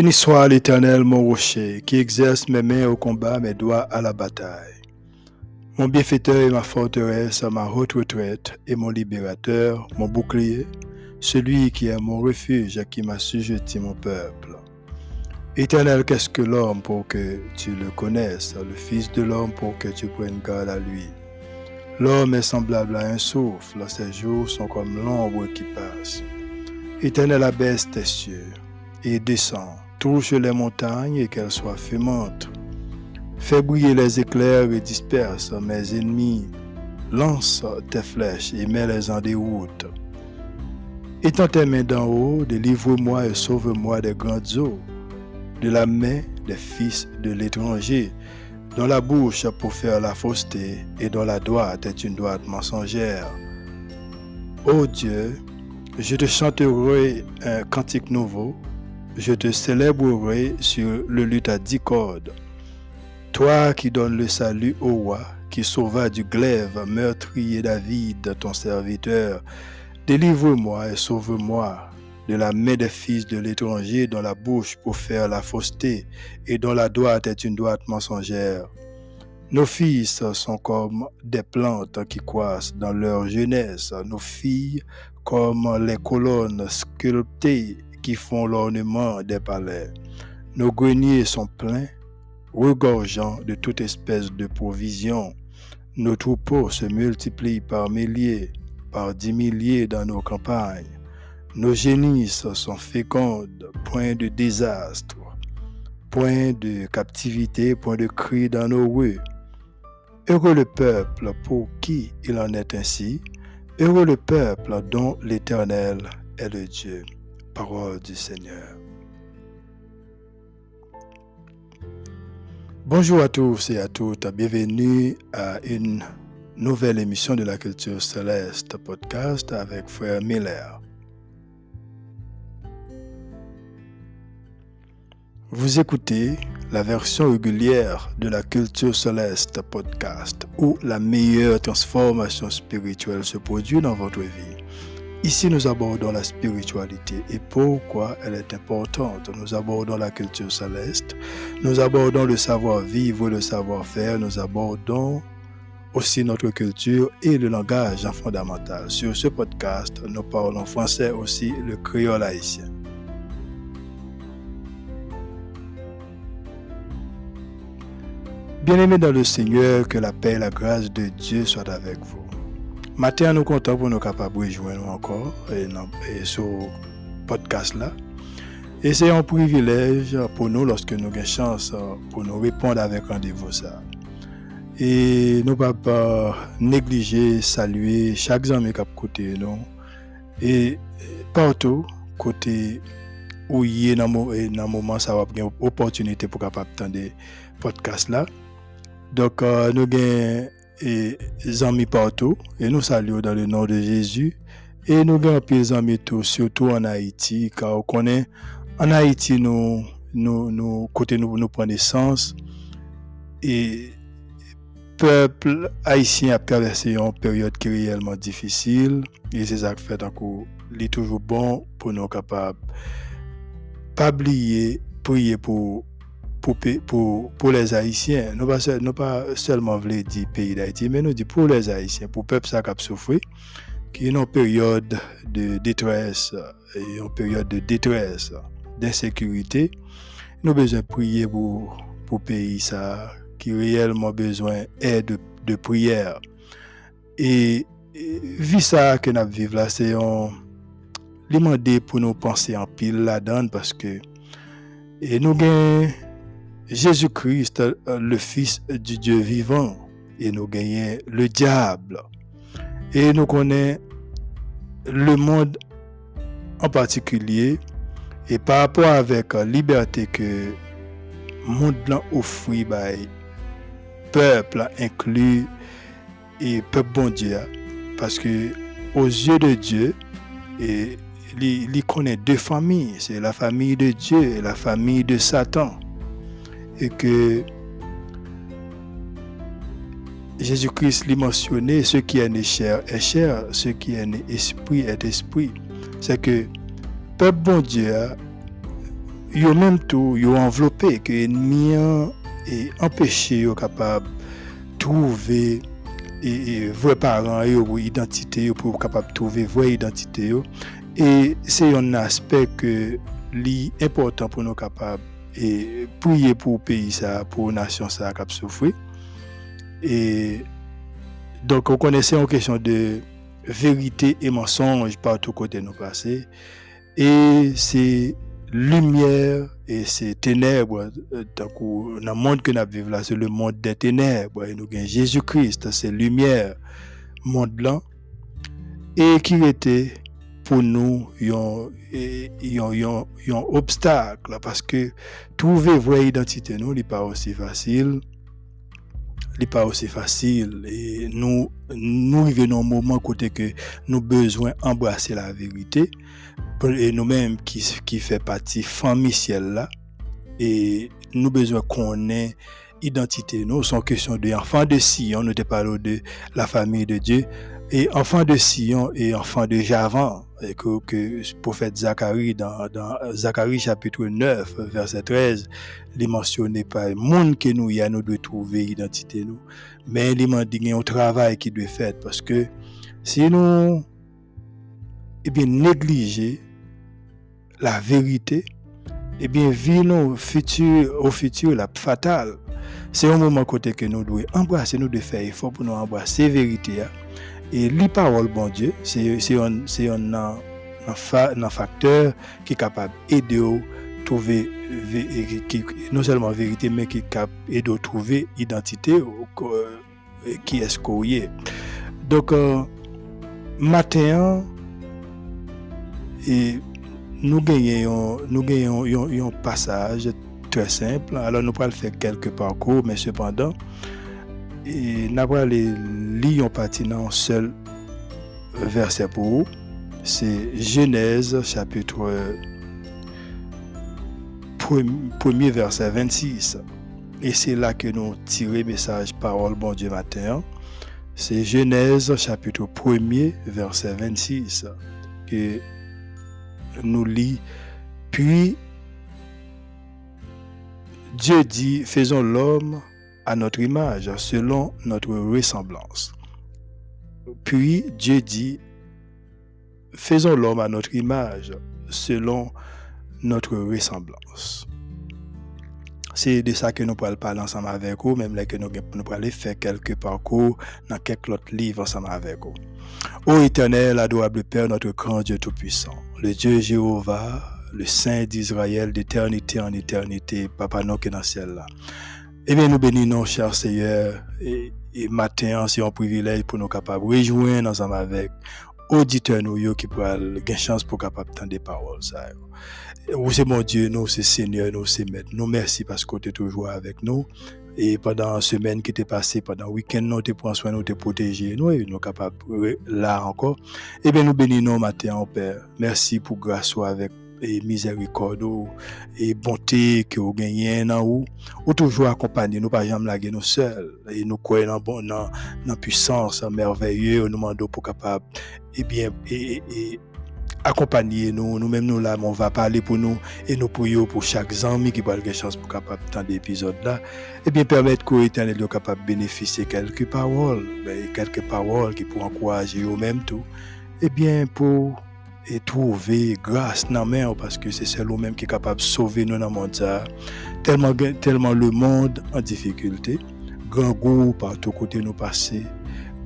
Béni soit l'Éternel, mon rocher, qui exerce mes mains au combat, mes doigts à la bataille. Mon bienfaiteur et ma forteresse, ma haute retraite et mon libérateur, mon bouclier, celui qui est mon refuge, à qui m'a sujeté mon peuple. Éternel, qu'est-ce que l'homme pour que tu le connaisses, le Fils de l'homme pour que tu prennes garde à lui? L'homme est semblable à un souffle, ses jours sont comme l'ombre qui passe. Éternel, abaisse tes cieux et descend, touche les montagnes et qu'elles soient fumantes. Fais briller les éclairs et disperse mes ennemis. Lance tes flèches et mets-les en déroute. Étends tes mains d'en haut, délivre-moi et sauve-moi des grandes eaux, de la main des fils de l'étranger, dont la bouche pour faire la fausseté et dont la droite est une droite mensongère. Ô Dieu, je te chanterai un cantique nouveau, je te célébrerai sur le luth à dix cordes. Toi qui donnes le salut au roi, qui sauva du glaive meurtrier David, ton serviteur, délivre-moi et sauve-moi de la main des fils de l'étranger dont la bouche pour faire la fausseté et dont la droite est une droite mensongère. Nos fils sont comme des plantes qui croissent dans leur jeunesse, nos filles comme les colonnes sculptées qui font l'ornement des palais. Nos greniers sont pleins, regorgeant de toute espèce de provisions. Nos troupeaux se multiplient par milliers, par dix milliers dans nos campagnes. Nos génisses sont fécondes, point de désastre, point de captivité, point de cri dans nos rues. Heureux le peuple pour qui il en est ainsi, heureux le peuple dont l'Éternel est le Dieu. Parole du Seigneur. Bonjour à tous et à toutes, bienvenue à une nouvelle émission de la culture céleste podcast avec Frère Miller. Vous écoutez la version régulière de la culture céleste podcast où la meilleure transformation spirituelle se produit dans votre vie. Ici, nous abordons la spiritualité et pourquoi elle est importante. Nous abordons la culture céleste, nous abordons le savoir-vivre, le savoir-faire, nous abordons aussi notre culture et le langage fondamental. Sur ce podcast, nous parlons français aussi le créole haïtien. Bien-aimés dans le Seigneur, que la paix et la grâce de Dieu soient avec vous. Matin, nous comptons pour nous capables de joindre encore et, et sur podcast là. Et c'est un privilège pour nous lorsque nous avons chance pour nous répondre avec rendez-vous. Et nous ne pouvons pas négliger, saluer chaque ami qui a côté nous. Et partout, côté où il y a le moment, ça va une opportunité pour capable attendre podcast là. Donc, euh, nous avons et amis partout et nous saluons dans le nom de Jésus. Et nous avons des amis tout surtout en Haïti car on connaît en Haïti nous nous nous côté nous nous prenons naissance. Et peuple haïtien a traversé une période qui est réellement difficile et c'est ça qui fait coup il est toujours bon pour nous capables pas oublier prier pour pour, les Haïtiens, nous ne pas seulement voulu dire pays d'Haïti, mais nous dit pour les Haïtiens, pour le peuple qui a souffert, qui est en période de détresse, et en période de détresse, d'insécurité, nous avons besoin de prier pour le pays ça, qui réellement besoin d'aide, de, prière. Et, vu ça que nous vivons là, c'est un demander pour nous penser en pile là-dedans parce que et nous avons Jésus-Christ, euh, le Fils du Dieu vivant, et nous gagnons le diable. Et nous connaissons le monde en particulier, et par rapport avec la liberté que le monde offre, par peuple inclus et peuple bon Dieu, parce que aux yeux de Dieu, il connaît deux familles, c'est la famille de Dieu et la famille de Satan et que Jésus-Christ l'a mentionné, ce qui est né chair est chair, ce qui est né esprit est esprit. C'est que peuple bon Dieu yo même tout, yo enveloppé que ennemi et empêché yo capable trouver et, vrais parents yo identité pour capable trouver vraie identité et c'est un aspect que important pour nous capables et prier pour le pays ça pour nation ça qui souffrir et donc on connaissait en question de vérité et mensonge partout côté nous passer et c'est lumière et c'est ténèbres donc dans le monde que nous vivons là c'est le monde des ténèbres et nous avons Jésus-Christ c'est lumière monde là et qui était pour nous un obstacle parce que trouver vraie identité nous n'est pas aussi facile n'est pas aussi facile. Et nous nous arrivons un moment côté que nous besoin embrasser la vérité. Et nous-mêmes qui fait partie famille ciel là et nous besoin qu'on ait identité nous sont question de enfants de Sion nous te parlons de la famille de Dieu et enfant de Sion et enfant de Javan que, que le prophète Zacharie, dans, dans, Zacharie chapitre 9, verset 13, il mentionne pas le monde que nous y a, nous trouver identité nous. Mais il m'a dit un travail qui doit fait parce que si nous eh bien, négliger la vérité, eh bien, vivre futur, au futur, la fatale. C'est un moment côté que nous devons embrasser, nous devons faire effort pour nous embrasser vérité. Hein. Et les paroles, bon Dieu, c'est un, facteur qui est capable d'aider à trouver, non seulement vérité, mais qui est capable d'aider à trouver identité euh, qui est ce qu'on est. Donc, euh, matin, nous gagnons, un passage très simple. Alors, nous allons faire quelques parcours, mais cependant, et nous allons lire un seul verset pour vous. C'est Genèse chapitre 1er verset 26. Et c'est là que nous tirons message parole bon Dieu matin. C'est Genèse chapitre 1er verset 26 que nous lit. Puis Dieu dit, faisons l'homme à notre image, selon notre ressemblance. Puis Dieu dit, faisons l'homme à notre image, selon notre ressemblance. C'est de ça que nous pourrons parler ensemble avec vous, même là que nous, nous pourrons faire quelques parcours dans quelques autres livres ensemble avec vous. Ô éternel, adorable Père, notre grand Dieu Tout-Puissant, le Dieu Jéhovah, le Saint d'Israël d'éternité en éternité, Papa, nous qui dans ciel là. Eh bien, nous bénissons, cher Seigneur, et, matin, c'est un privilège pour nous capables de rejoindre ensemble avec auditeurs nous qui pourraient avoir chance pour capable entendre des paroles. Vous c'est mon Dieu, nous c'est Seigneur, nous c'est Maître. Nous merci parce que tu es toujours avec nous. Et pendant la semaine qui t'est passée, pendant le week-end, nous te pris soin, nous te protégé, nous et nous capables là encore. Eh bien, nous bénissons matin, Père. Merci pour grâce avec et miséricorde et bonté que vous gagnez dans vous ou toujours accompagner nous pas jamais laguer nous seuls. Et nous croyons dans bon dans, dans puissance merveilleuse nous demandons pour capable et bien et, accompagner nous nous-mêmes nous là on va parler pour nous et nous prions pour chaque ami qui va avoir chance pour capable tant d'épisodes là. Et bien permettre que l'éternel soit capable bénéficier quelques paroles quelques paroles qui pour encourager eux-mêmes tout. Et bien pour et trouver grâce dans la parce que c'est celui même qui est capable de sauver nous dans le monde. Tellement, tellement le monde en difficulté, grand goût par tous côtés nous passer,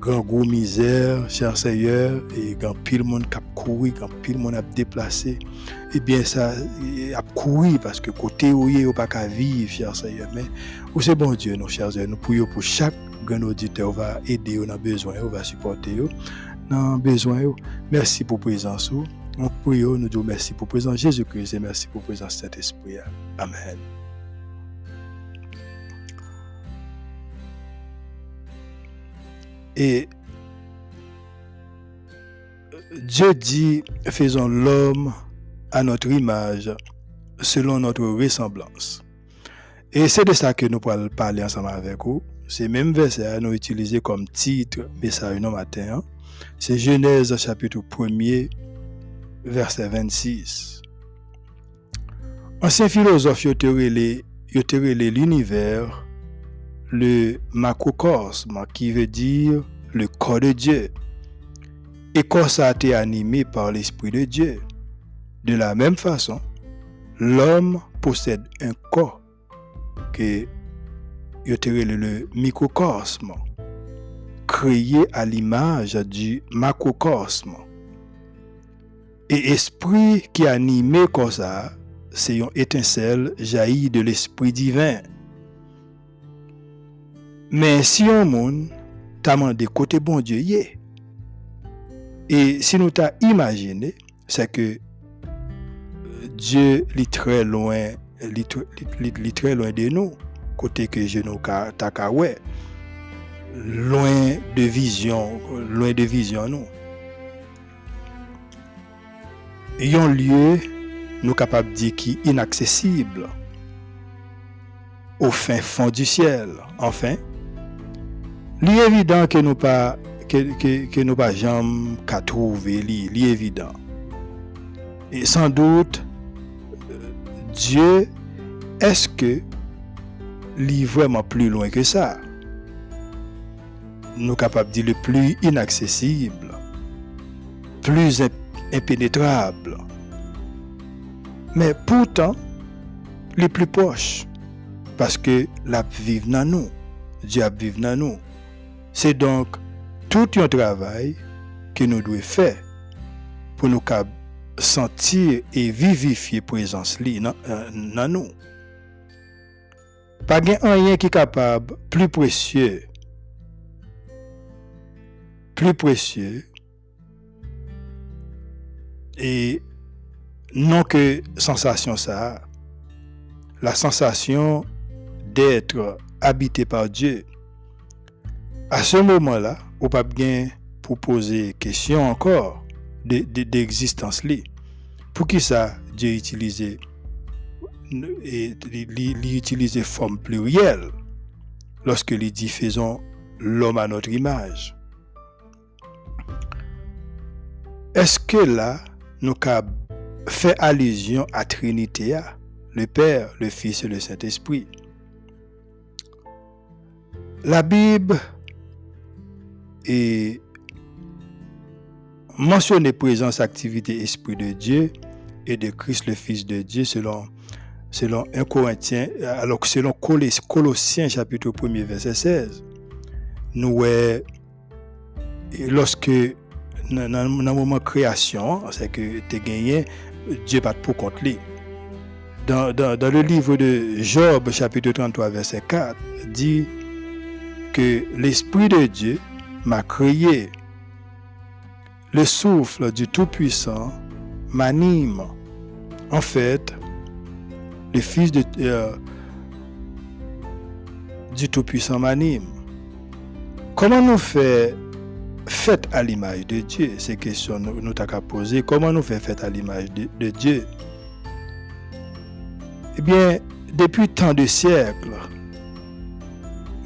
grand goût misère, cher Seigneur, et grand pile monde qui a couru, grand pile monde a déplacé. Eh bien, ça a couru parce que côté où il n'y a pas qu'à vivre, cher Seigneur. Mais, c'est bon Dieu, nos chers Seigneur, nous prions pour chaque grand auditeur, va aider, on a besoin, on va supporter besoin. Merci pour présence. On prie, nous disons merci pour présence Jésus-Christ et merci pour présence cet esprit. Amen. Et Dieu dit, faisons l'homme à notre image, selon notre ressemblance. Et c'est de ça que nous pourrons parler ensemble avec vous. C'est même verset à nous utiliser comme titre, message non matin. Hein. C'est Genèse chapitre 1er, verset 26. Ancien philosophe yo l'univers le macrocosme qui veut dire le corps de Dieu. Et quand ça a été animé par l'Esprit de Dieu. De la même façon, l'homme possède un corps que le microcosme, créé à l'image du macrocosme. Et esprit qui animé comme ça, c'est une étincelle jaillie de l'esprit divin. Mais si on monde t'a demandé côté bon Dieu et si nous t'a imaginé, c'est que Dieu est très loin, est très loin de nous, côté que je nous t'a loin de vizyon, loin de vizyon nou. Yon liye nou kapab di ki inaksesible ou fin fond du siel. Enfin, li evidant ke nou pa, ke, ke, ke nou pa jam ka trouve li, li evidant. Et sans doute, Dieu, est-ce que li vraiment plus loin que ça? Nous capables de dire le plus inaccessible, plus impénétrable. Mais pourtant, les plus proches, parce que la vive dans nous, Dieu vive dans nous. C'est donc tout un travail que nous devons faire pour nous sentir et vivifier la présence dans euh, nous. Pas rien qui est capable, plus précieux, plus précieux, et non que sensation ça, la sensation d'être habité par Dieu. À ce moment-là, pas bien pour poser question encore d'existence de, Pour qui ça Dieu utilisé et utiliser forme plurielle lorsque il dit faisons l'homme à notre image. Est-ce que là, nous avons fait allusion à Trinité, le Père, le Fils et le Saint-Esprit? La Bible et mentionner présence, activité, esprit de Dieu et de Christ le Fils de Dieu selon, selon 1 Corinthiens, alors selon Colossiens chapitre 1 verset 16. Nous, lorsque dans moment de création, c'est que tu gagné, Dieu pas pour contre lui. Dans, dans, dans, le livre de Job, chapitre 33, verset 4, dit que l'Esprit de Dieu m'a créé. Le souffle du Tout-Puissant m'anime. En fait, le Fils euh, du Tout-Puissant m'anime. Comment nous fait fait à l'image de Dieu C'est question nous, nous qu'à poser. Comment nous fait fait à l'image de, Dieu? Eh bien, depuis tant de siècles,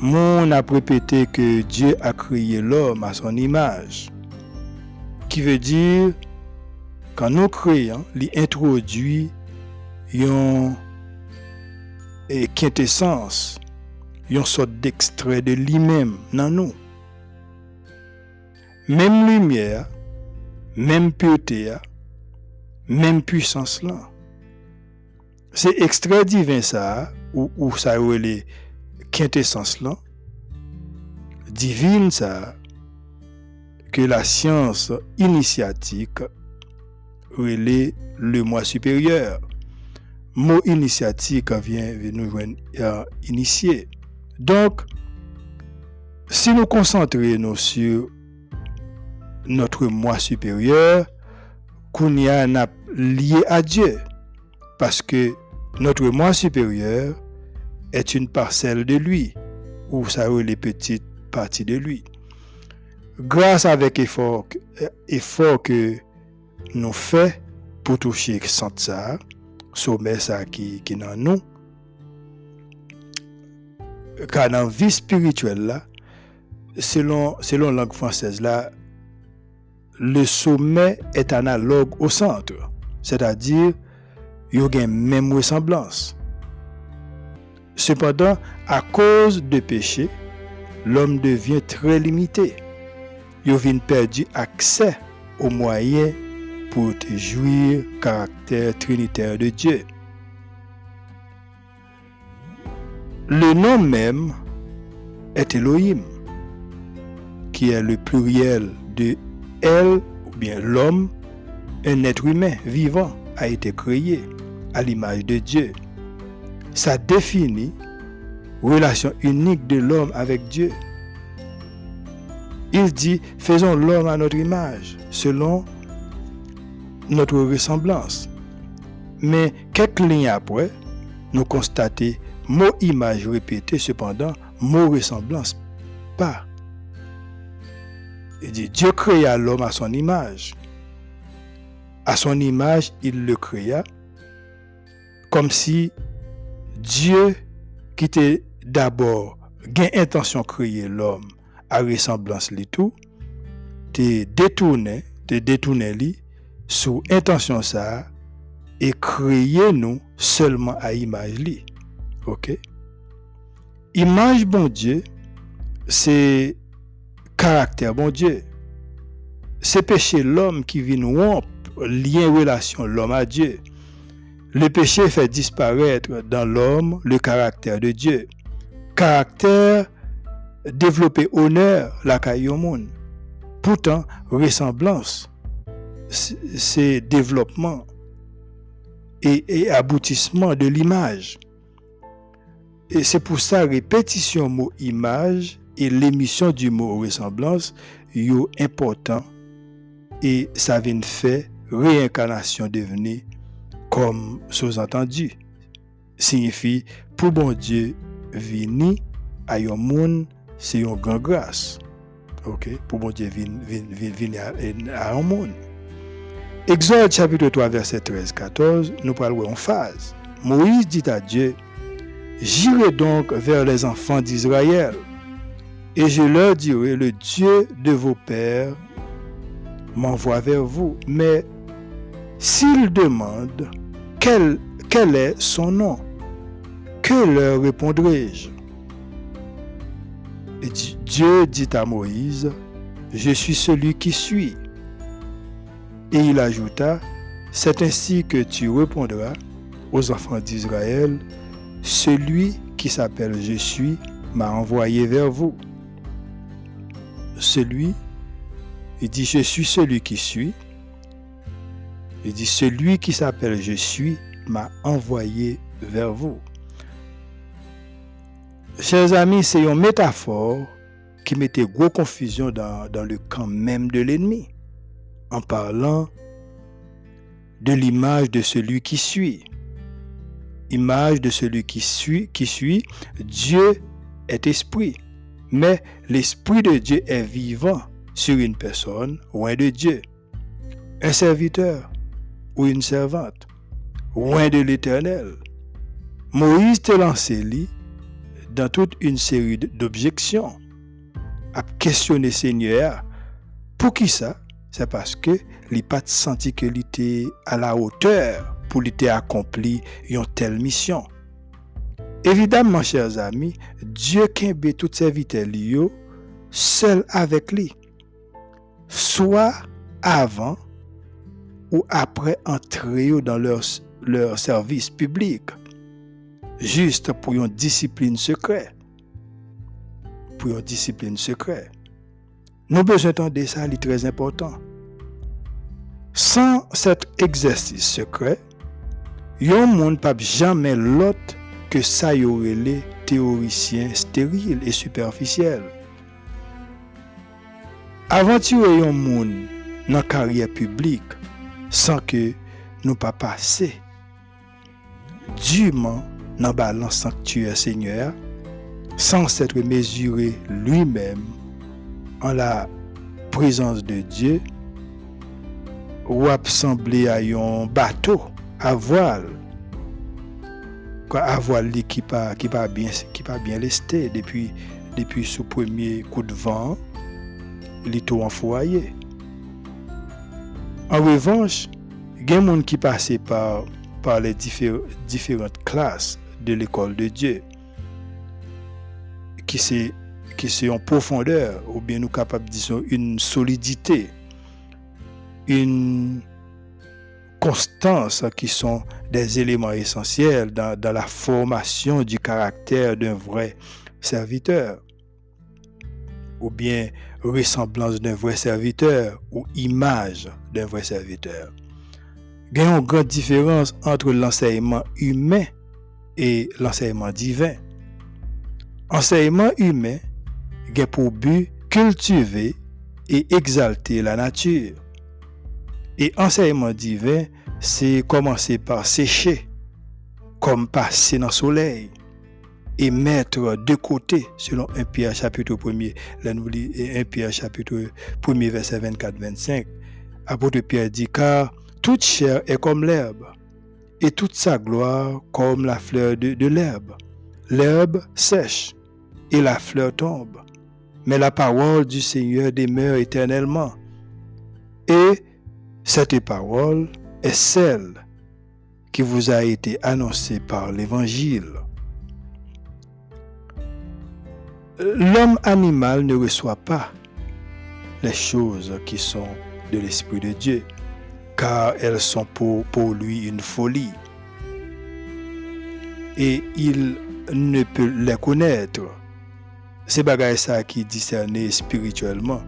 mon a répété que Dieu a créé l'homme à son image. Qui veut dire, quand nous créons, il introduit une quintessence, une sorte d'extrait de lui-même dans nous. Même lumière, même pureté, même puissance là. C'est extrait divin ça, ou, ou ça relève quintessence là, divine ça, que la science initiatique relève le moi supérieur. Mot initiatique vient nous euh, initier. Donc, si nous concentrons sur notre moi supérieur, qu'on y a lié à Dieu. Parce que notre moi supérieur est une parcelle de lui, ou ça les petites parties de lui. Grâce avec effort, effort que nous faisons pour toucher ça, sommet ça qui, qui dans nous, car dans la vie spirituelle, là, selon, selon la langue française, là, le sommet est analogue au centre. C'est-à-dire, Ils ont une même ressemblance. Cependant, à cause de péché, l'homme devient très limité. Il vient perdu accès aux moyens pour jouir caractère trinitaire de Dieu. Le nom même est Elohim, qui est le pluriel de elle ou bien l'homme, un être humain vivant a été créé à l'image de Dieu. Ça définit relation unique de l'homme avec Dieu. Il dit, faisons l'homme à notre image, selon notre ressemblance. Mais quelques lignes après, nous constatons mot image répété, cependant, mot ressemblance pas. Il dit, Dieu créa l'homme à son image. À son image, il le créa comme si Dieu, qui était d'abord, gain intention de créer l'homme à ressemblance li tout, te détourné, te détourné li sous intention ça et créer nous seulement à image. OK? Image bon Dieu, c'est caractère bon Dieu. C'est péché l'homme qui vient rompre lien relation l'homme à Dieu. Le péché fait disparaître dans l'homme le caractère de Dieu. Caractère développer honneur la monde. Pourtant, ressemblance, c'est développement et, aboutissement de l'image. Et c'est pour ça répétition mot image et l'émission du mot ressemblance sont important et ça vient faire réincarnation devenir comme sous-entendu signifie pour bon Dieu venir à un monde c'est une grande grâce. OK? Pour bon Dieu venir à, un monde. Exode chapitre 3, verset 13-14, nous parlons en phase. Moïse dit à Dieu, J'irai donc vers les enfants d'Israël, et je leur dirai, le Dieu de vos pères m'envoie vers vous. Mais s'ils demandent quel, quel est son nom, que leur répondrai-je? Dieu dit à Moïse, je suis celui qui suis. Et il ajouta, c'est ainsi que tu répondras aux enfants d'Israël, celui qui s'appelle Je suis m'a envoyé vers vous. Celui, il dit, je suis celui qui suis. Il dit, celui qui s'appelle Je suis m'a envoyé vers vous. Chers amis, c'est une métaphore qui mettait gros confusion dans, le camp même de l'ennemi, en parlant de l'image de celui qui suit. Image de celui qui suit, qui suit, Dieu est esprit, mais l'esprit de Dieu est vivant sur une personne loin de Dieu. Un serviteur ou une servante, loin de l'éternel. Moïse te lancé lui dans toute une série d'objections à questionner Seigneur. Pour qui ça? C'est parce que il pas senti que était à la hauteur pour lui accompli une telle mission. Évidemment, chers amis, Dieu kembe toutes ses vitelles seul avec lui. Soit avant ou après entrer dans leur service public juste pour une discipline secrète. Pour une discipline secrète. Nous besoin de ça, c'est très important. Sans cet exercice secret, yon monde pas jamais l'autre ke sa yorele teorisyen steril e superficiel. Aventure yon moun nan karye publik san ke nou pa pase. Duman nan balan sanktue seigneur san setre mesure lui mem an la prezans de Diyo wap sanble a yon bato a voal à voile qui pas pas bien qui bien lesté depuis depuis ce premier coup de vent, tout en foyer. En revanche, il y a gens qui passent par par les différentes classes de l'école de Dieu, qui c'est qui sont en profondeur, ou bien nous capables, disons, une solidité, une constance qui sont des éléments essentiels dans, la formation du caractère d'un vrai serviteur, ou bien ressemblance d'un vrai serviteur, ou image d'un vrai serviteur. Il y a une grande différence entre l'enseignement humain et l'enseignement divin. Enseignement humain a pour but cultiver et exalter la nature. Et enseignement divin, c'est commencer par sécher, comme passer dans le soleil, et mettre de côté, selon 1 Pierre chapitre 1er, et 1 Pierre chapitre 1er, verset 24-25. Apôtre Pierre dit, car toute chair est comme l'herbe, et toute sa gloire comme la fleur de, de l'herbe. L'herbe sèche, et la fleur tombe, mais la parole du Seigneur demeure éternellement. Et cette parole est celle qui vous a été annoncée par l'Évangile. L'homme animal ne reçoit pas les choses qui sont de l'Esprit de Dieu, car elles sont pour, lui une folie. Et il ne peut les connaître c'est bagay ça qui discerné spirituellement.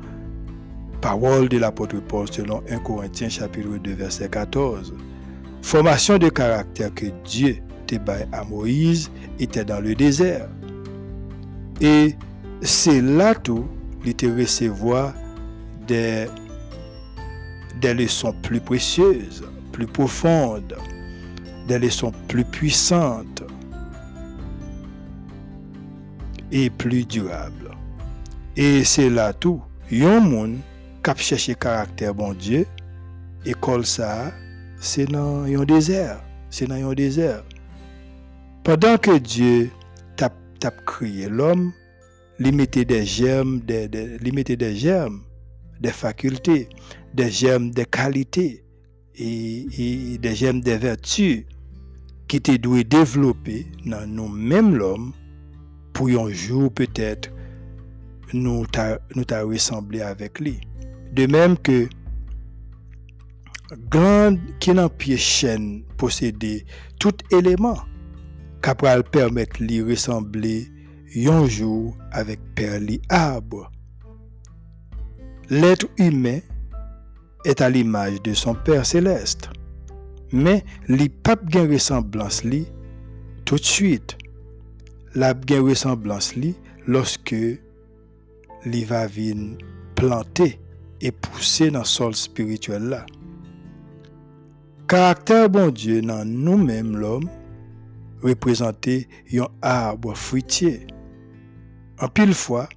Parole de l'apôtre Paul selon 1 Corinthiens chapitre 2 verset 14. Formation de caractère que Dieu baille à Moïse était dans le désert. Et c'est là tout, il te recevoir des, des leçons plus précieuses, plus profondes, des leçons plus puissantes et plus durable. Et c'est là tout. Yon kap chercher caractère bon Dieu, école ça, c'est dans un désert. C'est dans un désert. Pendant que Dieu t'a créé l'homme, il mettait des germes, des, des, germes, des facultés, des germes des qualités et, des germes des vertus qui étaient doués développer dans nous-mêmes l'homme pour un jour peut-être nous nous ressembler avec lui. De même que grand qui n'a tout élément capable permettre lui ressembler un jour avec Père arbre. L'être humain est à l'image de son Père céleste, mais li pas bien ressemblance tout de suite la bien ressemblance lorsque li va et pousser dans le sol spirituel là. Caractère bon Dieu dans nous-mêmes l'homme représenté un arbre fruitier. En pile fois,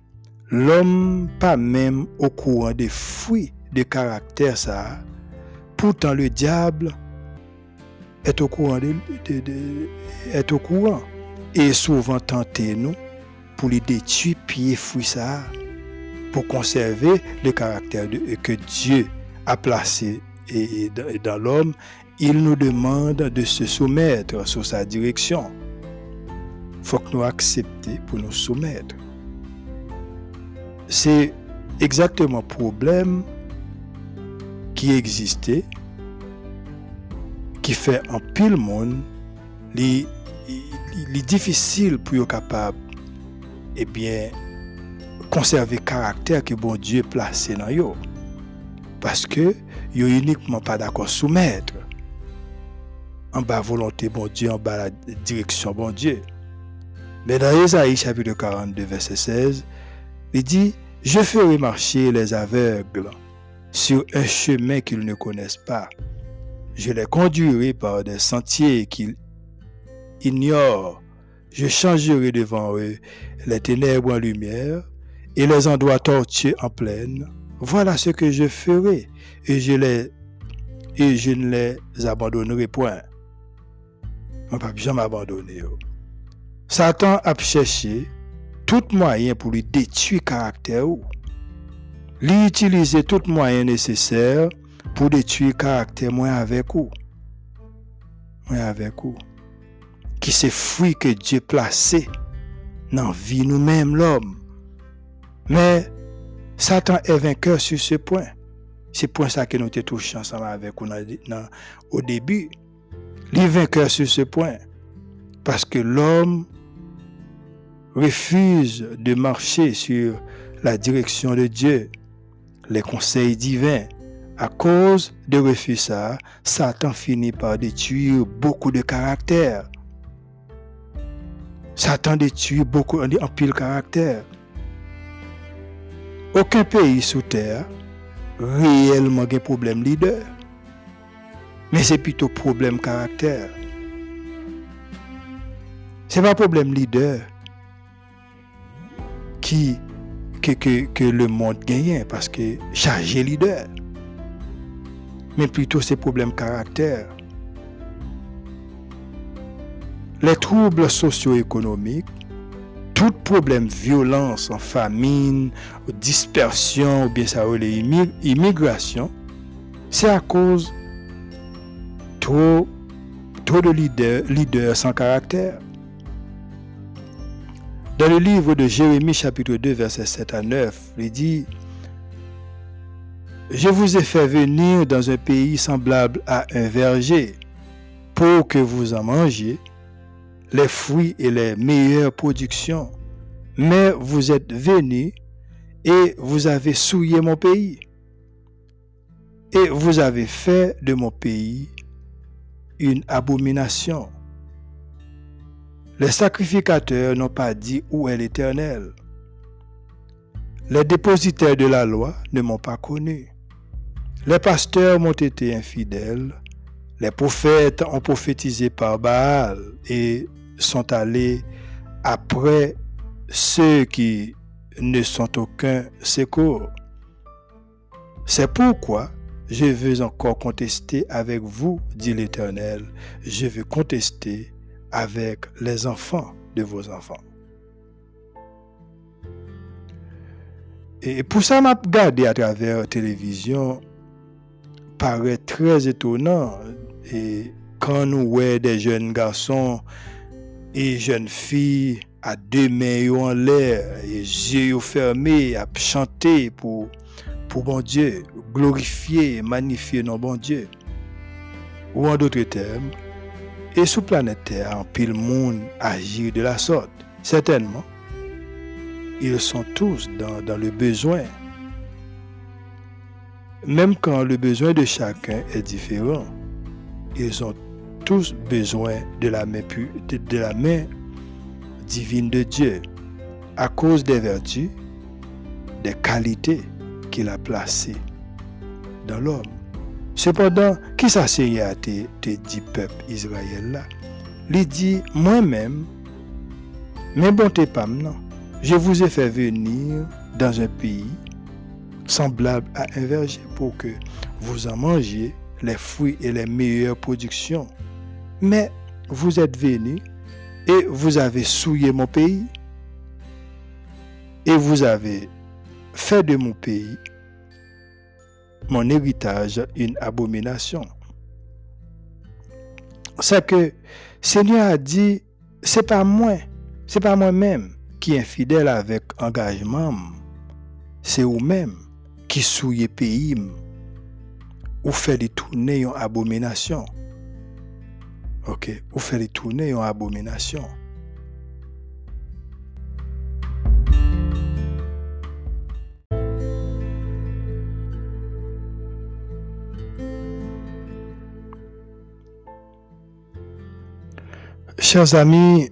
l'homme pas même au courant des fruits de caractère ça. Pourtant le diable est au courant de, est au courant et souvent tenter nous pour les détruire pieds fruits ça pour conserver le caractère que Dieu a placé dans l'homme, il nous demande de se soumettre sous sa direction. Il faut que nous acceptions pour nous soumettre. C'est exactement le problème qui existait, qui fait en pile monde les il est difficile pour être capable eh bien conserver le caractère que bon Dieu placé dans eux parce que yo uniquement pas d'accord soumettre. En bas volonté bon Dieu en bas la direction bon Dieu. Mais dans Isaïe chapitre 42 verset 16 il dit je ferai marcher les aveugles sur un chemin qu'ils ne connaissent pas. Je les conduirai par des sentiers qu'ils ignore, je changerai devant eux les ténèbres en lumière et les endroits tortueux en plaine. Voilà ce que je ferai et je, ne les abandonnerai point. Je ne pas jamais abandonner. Satan a cherché tout moyen pour lui détruire le caractère. Lui utiliser tout moyen nécessaire pour détruire le caractère moins avec vous. moi avec vous. Qui c'est fruit que Dieu placé dans la vie nous-mêmes, l'homme. Mais Satan est vainqueur sur ce point. C'est pour ça que nous sommes touchés ensemble avec vous au début. Il est vainqueur sur ce point. Parce que l'homme refuse de marcher sur la direction de Dieu, les conseils divins. À cause de refus ça, Satan finit par détruire beaucoup de caractères. Satan détruit beaucoup en pile caractère. Aucun pays sous terre réellement un problème leader. Mais c'est plutôt problème caractère. C'est pas problème leader qui que, le monde gagne parce que chargé leader. Mais plutôt c'est problème caractère. Les troubles socio-économiques, tout problème violence en famine, dispersion ou bien ça ou les c'est à cause trop, trop de leaders, leaders sans caractère. Dans le livre de Jérémie chapitre 2 verset 7 à 9, il dit, Je vous ai fait venir dans un pays semblable à un verger pour que vous en mangiez les fruits et les meilleures productions. Mais vous êtes venus et vous avez souillé mon pays. Et vous avez fait de mon pays une abomination. Les sacrificateurs n'ont pas dit où est l'Éternel. Les dépositaires de la loi ne m'ont pas connu. Les pasteurs m'ont été infidèles. Les prophètes ont prophétisé par Baal et sont allés après ceux qui ne sont aucun secours. C'est pourquoi je veux encore contester avec vous, dit l'Éternel. Je veux contester avec les enfants de vos enfants. Et pour ça, m'a regardé à travers la télévision, paraît très étonnant. Et quand nous voyons des jeunes garçons et jeunes filles à deux mains en l'air, et yeux fermés, à chanter pour, pour bon Dieu, glorifier, magnifier nos bon Dieu. Ou en d'autres termes, et sous planète Terre, en pile monde agit de la sorte. Certainement, ils sont tous dans, le besoin. Même quand le besoin de chacun est différent, ils ont tous besoin de la main, de la main divine de Dieu à cause des vertus, des qualités qu'il a placées dans l'homme. Cependant, qui ça à te, te dit peuple Israël là? Il dit, moi-même, mais bon t'es pas non. Je vous ai fait venir dans un pays semblable à un verger pour que vous en mangiez les fruits et les meilleures productions. Mais vous êtes venus et vous avez souillé mon pays et vous avez fait de mon pays mon héritage une abomination. C'est que Seigneur a dit, c'est pas moi, c'est pas moi-même qui est fidèle avec engagement. C'est vous-même qui souillez pays ou fait des tournées en abomination. OK, ou fait des tournées en abomination. Chers amis,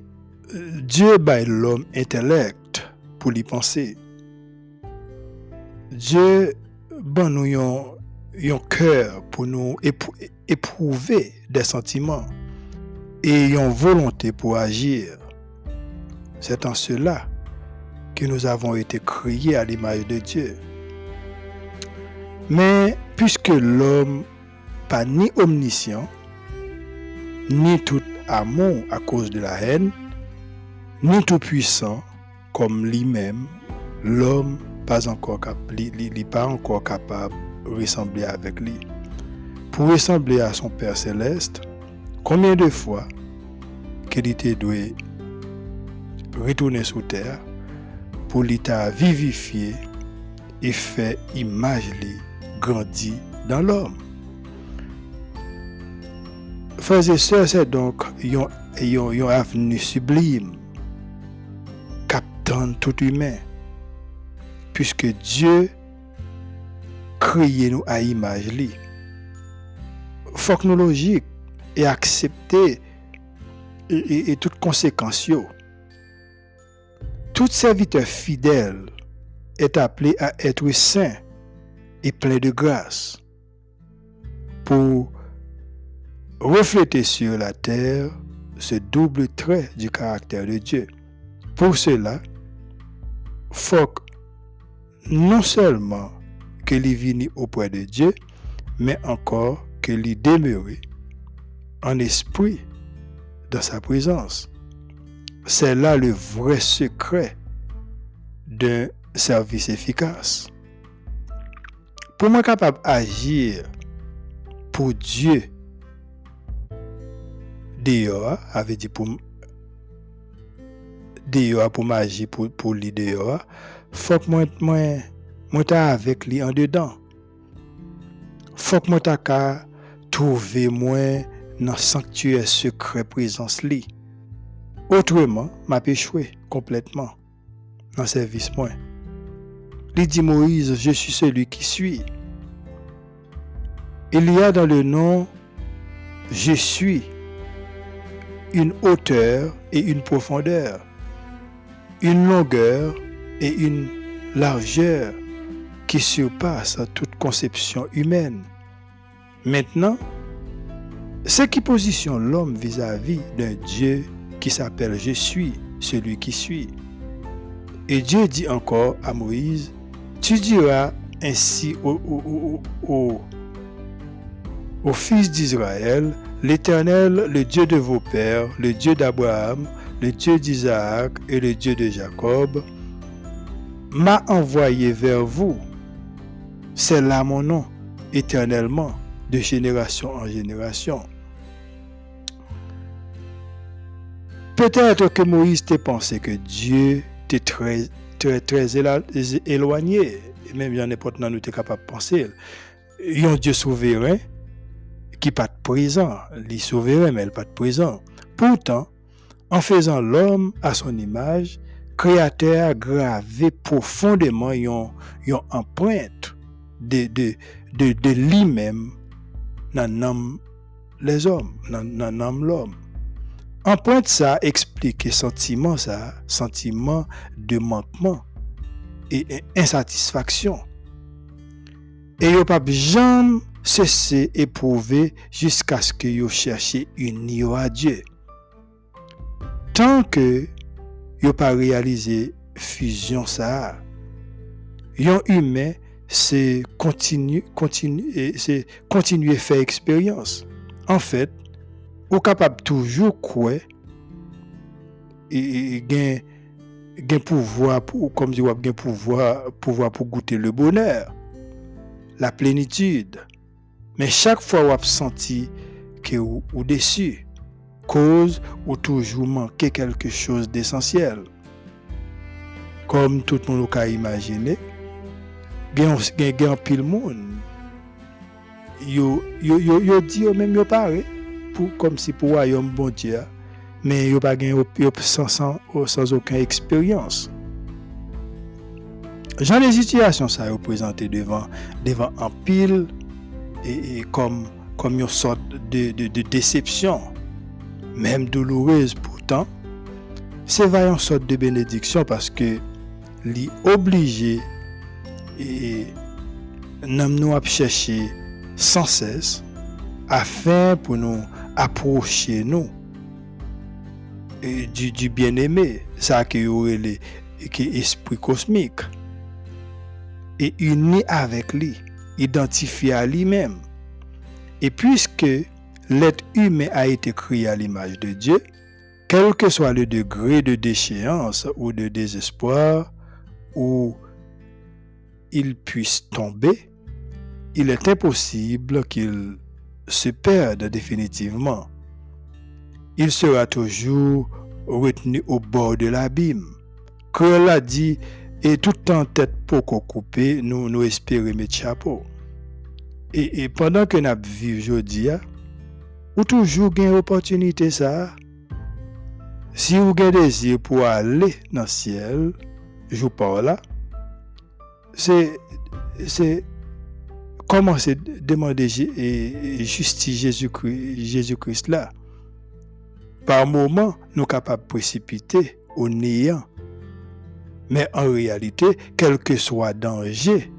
Dieu baille l'homme intellect pour y penser. Dieu ban nous un cœur pour nous éprouver des sentiments et une volonté pour agir. C'est en cela que nous avons été créés à l'image de Dieu. Mais puisque l'homme pas ni omniscient, ni tout amour à cause de la haine, ni tout puissant comme lui-même, l'homme encore pas encore capable de ressembler avec lui. Pour ressembler à son Père céleste, combien de fois qu'il était doué retourner sur terre pour l'état vivifier et faire image lui grandir dans l'homme? Frères et sœurs, c'est donc un avenir sublime, captant tout humain, puisque Dieu créé nous à image lui. Faut que nous logique et accepter et, et, toutes conséquences. Tout serviteur fidèle est appelé à être saint et plein de grâce pour refléter sur la terre ce double trait du caractère de Dieu. Pour cela, faut non seulement qu'il vienne auprès de Dieu, mais encore qu'il y demeure en esprit dans sa présence. C'est là le vrai secret d'un service efficace. Pour moi capable d'agir pour Dieu dehors, avait dit pour dehors pour m'agir pour, pour lui dehors, faut que moi, moi, avec lui en dedans. Faut que moi trouver moi dans sanctuaire secret présence li. Autrement, m'a échoué complètement service moi. Il dit Moïse, je suis celui qui suis. Il y a dans le nom je suis une hauteur et une profondeur, une longueur et une largeur qui surpassent toute conception humaine. Maintenant, ce qui positionne l'homme vis-à-vis d'un Dieu qui s'appelle Je suis, celui qui suis. Et Dieu dit encore à Moïse, tu diras ainsi au, fils d'Israël, l'Éternel, le Dieu de vos pères, le Dieu d'Abraham, le Dieu d'Isaac et le Dieu de Jacob, m'a envoyé vers vous. C'est là mon nom, éternellement, de génération en génération. Peut-être que Moïse t'a pensé que Dieu était très, très, très éloigné. Et même, il y en a pas nous capable de penser. Il y a un Dieu souverain qui pas présent. Il est souverain, mais il pas présent. Pourtant, en faisant l'homme à son image, créateur gravé profondément une, empreinte de, de, de, de lui-même dans les hommes, dans l'homme. Empreinte ça explique sentiment ça, sentiment de manquement et insatisfaction. Et yo pas jamais cessé éprouver jusqu'à ce que yo cherche unir à Dieu. Tant que yo pas réalisé fusion ça, yon humain c'est continue continue c'est continuer faire expérience. En fait, ou capable toujours quoi et gain gain pouvoir pour comme dit gain pouvoir pouvoir pour goûter le bonheur la plénitude mais chaque fois vous senti que ou, ou déçu cause ou toujours manqué quelque chose d'essentiel comme tout le monde a imaginé gen gen pile monde yo yo yo, yo yo même yo paré comme si pour royaume bon Dieu, mais il pas sans, sans, sans aucune expérience. J'en des situations ça représenté devant devant un pile et, comme comme une sorte de, de, déception, même douloureuse pourtant, c'est une sorte de bénédiction parce que l'y obligé et nous à chercher sans cesse afin pour nous approcher nous du, du bien-aimé, ça qui est l'esprit cosmique, et uni avec lui, identifié à lui-même. Et puisque l'être humain a été créé à l'image de Dieu, quel que soit le degré de déchéance ou de désespoir où il puisse tomber, il est impossible qu'il se perdent définitivement. il sera toujours retenu au bord de l'abîme. Créole a dit, et tout en tête pour qu'on coupe, nous, nous espérons mettre chapeau. Et, pendant que nous vivons aujourd'hui, ou toujours une opportunité ça. Si vous avez désir pour aller dans le ciel, je parle là, c'est, c'est commencer à demander justice Jésus-Christ, Jésus-Christ là. Par moment, nous sommes capables de précipiter au néant. Mais en réalité, quel que soit le danger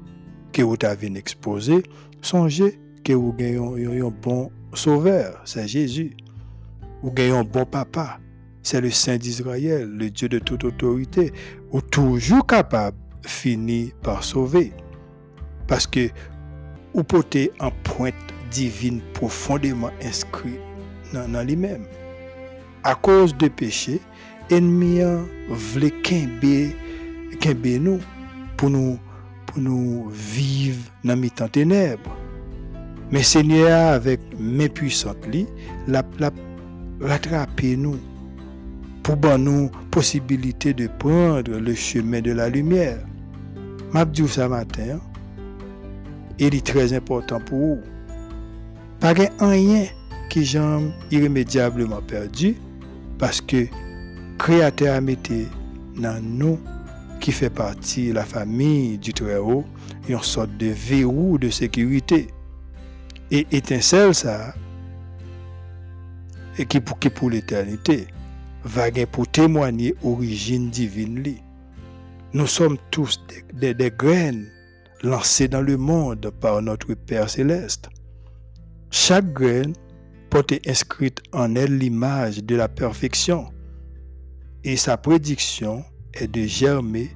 que vous avez exposé, songez que vous avez un bon sauveur, c'est Jésus. Vous avez un bon papa, c'est le Saint d'Israël, le Dieu de toute autorité, ou toujours capable de finir par sauver. Parce que vous portez en pointe divine profondément inscrit dans, lui-même. À cause de péché, ennemi voulait qu'un nous pour nous pour nous vivre dans les temps ténèbres. Mais Seigneur, avec mes puissantes, la, la rattraper nous pour nous possibilité de prendre le chemin de la lumière. M'a dit ce matin, il est très important pour vous. Pas rien qui j'aime irrémédiablement perdu parce que Créateur a mis dans nous qui fait partie de la famille du Très-Haut une sorte de verrou de sécurité. Et étincelle ça, et qui pour, pour l'éternité, va pour témoigner origine divine. Nous sommes tous des, graines lancées dans le monde par notre Père céleste. Chaque graine porte inscrite en elle l'image de la perfection et sa prédiction est de germer,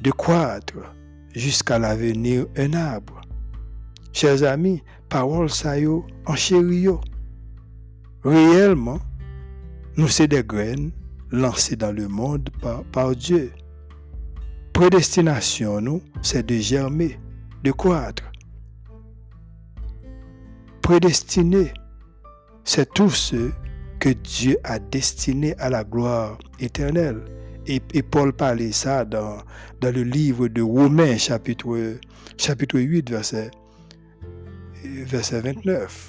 de croître jusqu'à l'avenir un arbre. Chers amis, parole ça yo en chéri Réellement, nous sommes des graines lancées dans le monde par Dieu. Prédestination, c'est de germer, de croître. Prédestiné, c'est tous ceux que Dieu a destinés à la gloire éternelle. Et, Paul parlait ça dans, dans le livre de Romains, chapitre, chapitre 8, verset verset 29.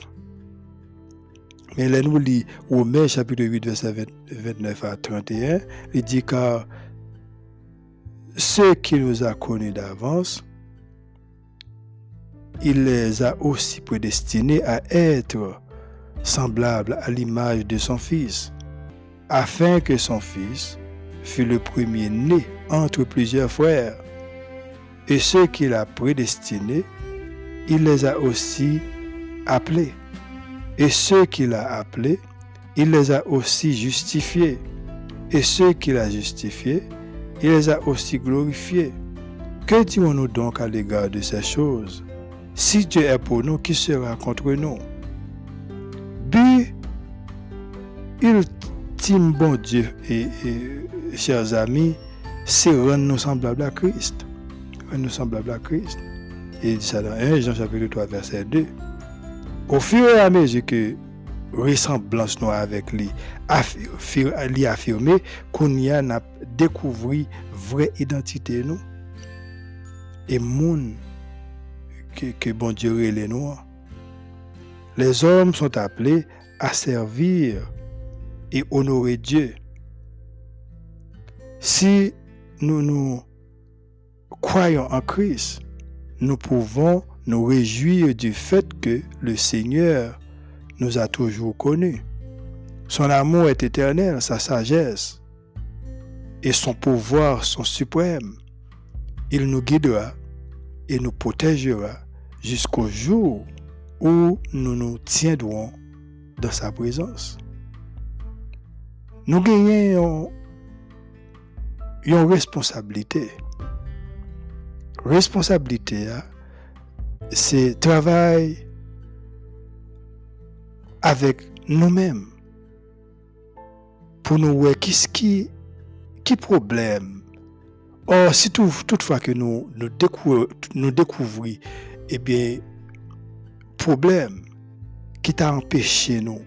Mais là, nous lit Romains chapitre 8, verset 29 à 31, il dit car ceux qui nous a connus d'avance, il les a aussi prédestinés à être semblables à l'image de son Fils, afin que son Fils fût le premier-né entre plusieurs frères. Et ceux qu'il a prédestinés, il les a aussi appelés. Et ceux qu'il a appelés, il les a aussi justifiés. Et ceux qu'il a justifiés, il les a aussi glorifiés. Que dirons-nous donc à l'égard de ces choses? Si Dieu est pour nous, qui sera contre nous? But ultime, bon Dieu et, chers amis, c'est rendre nous semblables à Christ. Rendre nous semblables à Christ. Il dit ça dans 1 Jean chapitre 3, verset 2. Au fur et à mesure que ressemblance nous avec lui, lui affirmé qu'on y a découvert vraie identité nous et monde que, bon Dieu les nous. Les hommes sont appelés à servir et honorer Dieu. Si nous nous croyons en Christ, nous pouvons nous réjouir du fait que le Seigneur nous a toujours connus. Son amour est éternel, sa sagesse et son pouvoir sont suprêmes. Il nous guidera et nous protégera jusqu'au jour où nous nous tiendrons dans sa présence. Nous gagnons une responsabilité responsabilité, c'est travail avec nous-mêmes pour nous voir qui qui qui problème? Or, si toutefois que nous nous, découvrons, nous découvrons, eh bien, problème qui t'a empêché nous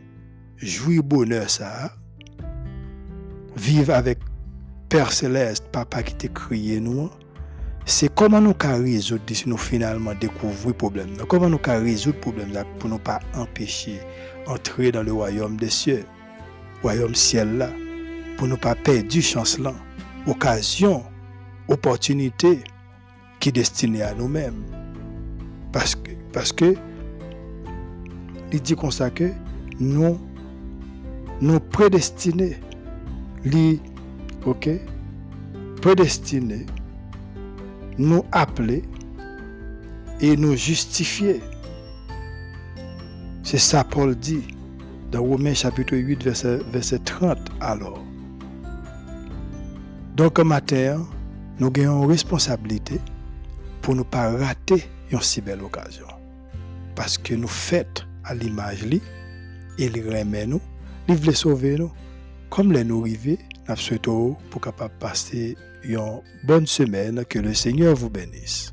jouir bonheur ça, vivre avec Père Céleste, Papa qui t'a créé nous, c'est comment nous résoudre si nous finalement découvrir le problème. Comment nous résoudre le problème pour ne pas empêcher d'entrer dans le royaume des cieux, royaume ciel là, pour ne pas perdre chance là, occasion, opportunité qui est destinée à nous-mêmes. Parce que, parce que, il dit comme que nous, nous prédestinés, li, ok, prédestinés, nous appeler et nous justifier. C'est ça Paul dit dans Romains chapitre 8, verset, verset 30 alors. Donc, matin, nous avons une responsabilité pour ne pas rater une si belle occasion. Parce que nous faisons à l'image, il remet nous, il veut sauver nous. Comme les nous arrivés, nous souhaitons pour capable passer bonne semaine, que le Seigneur vous bénisse.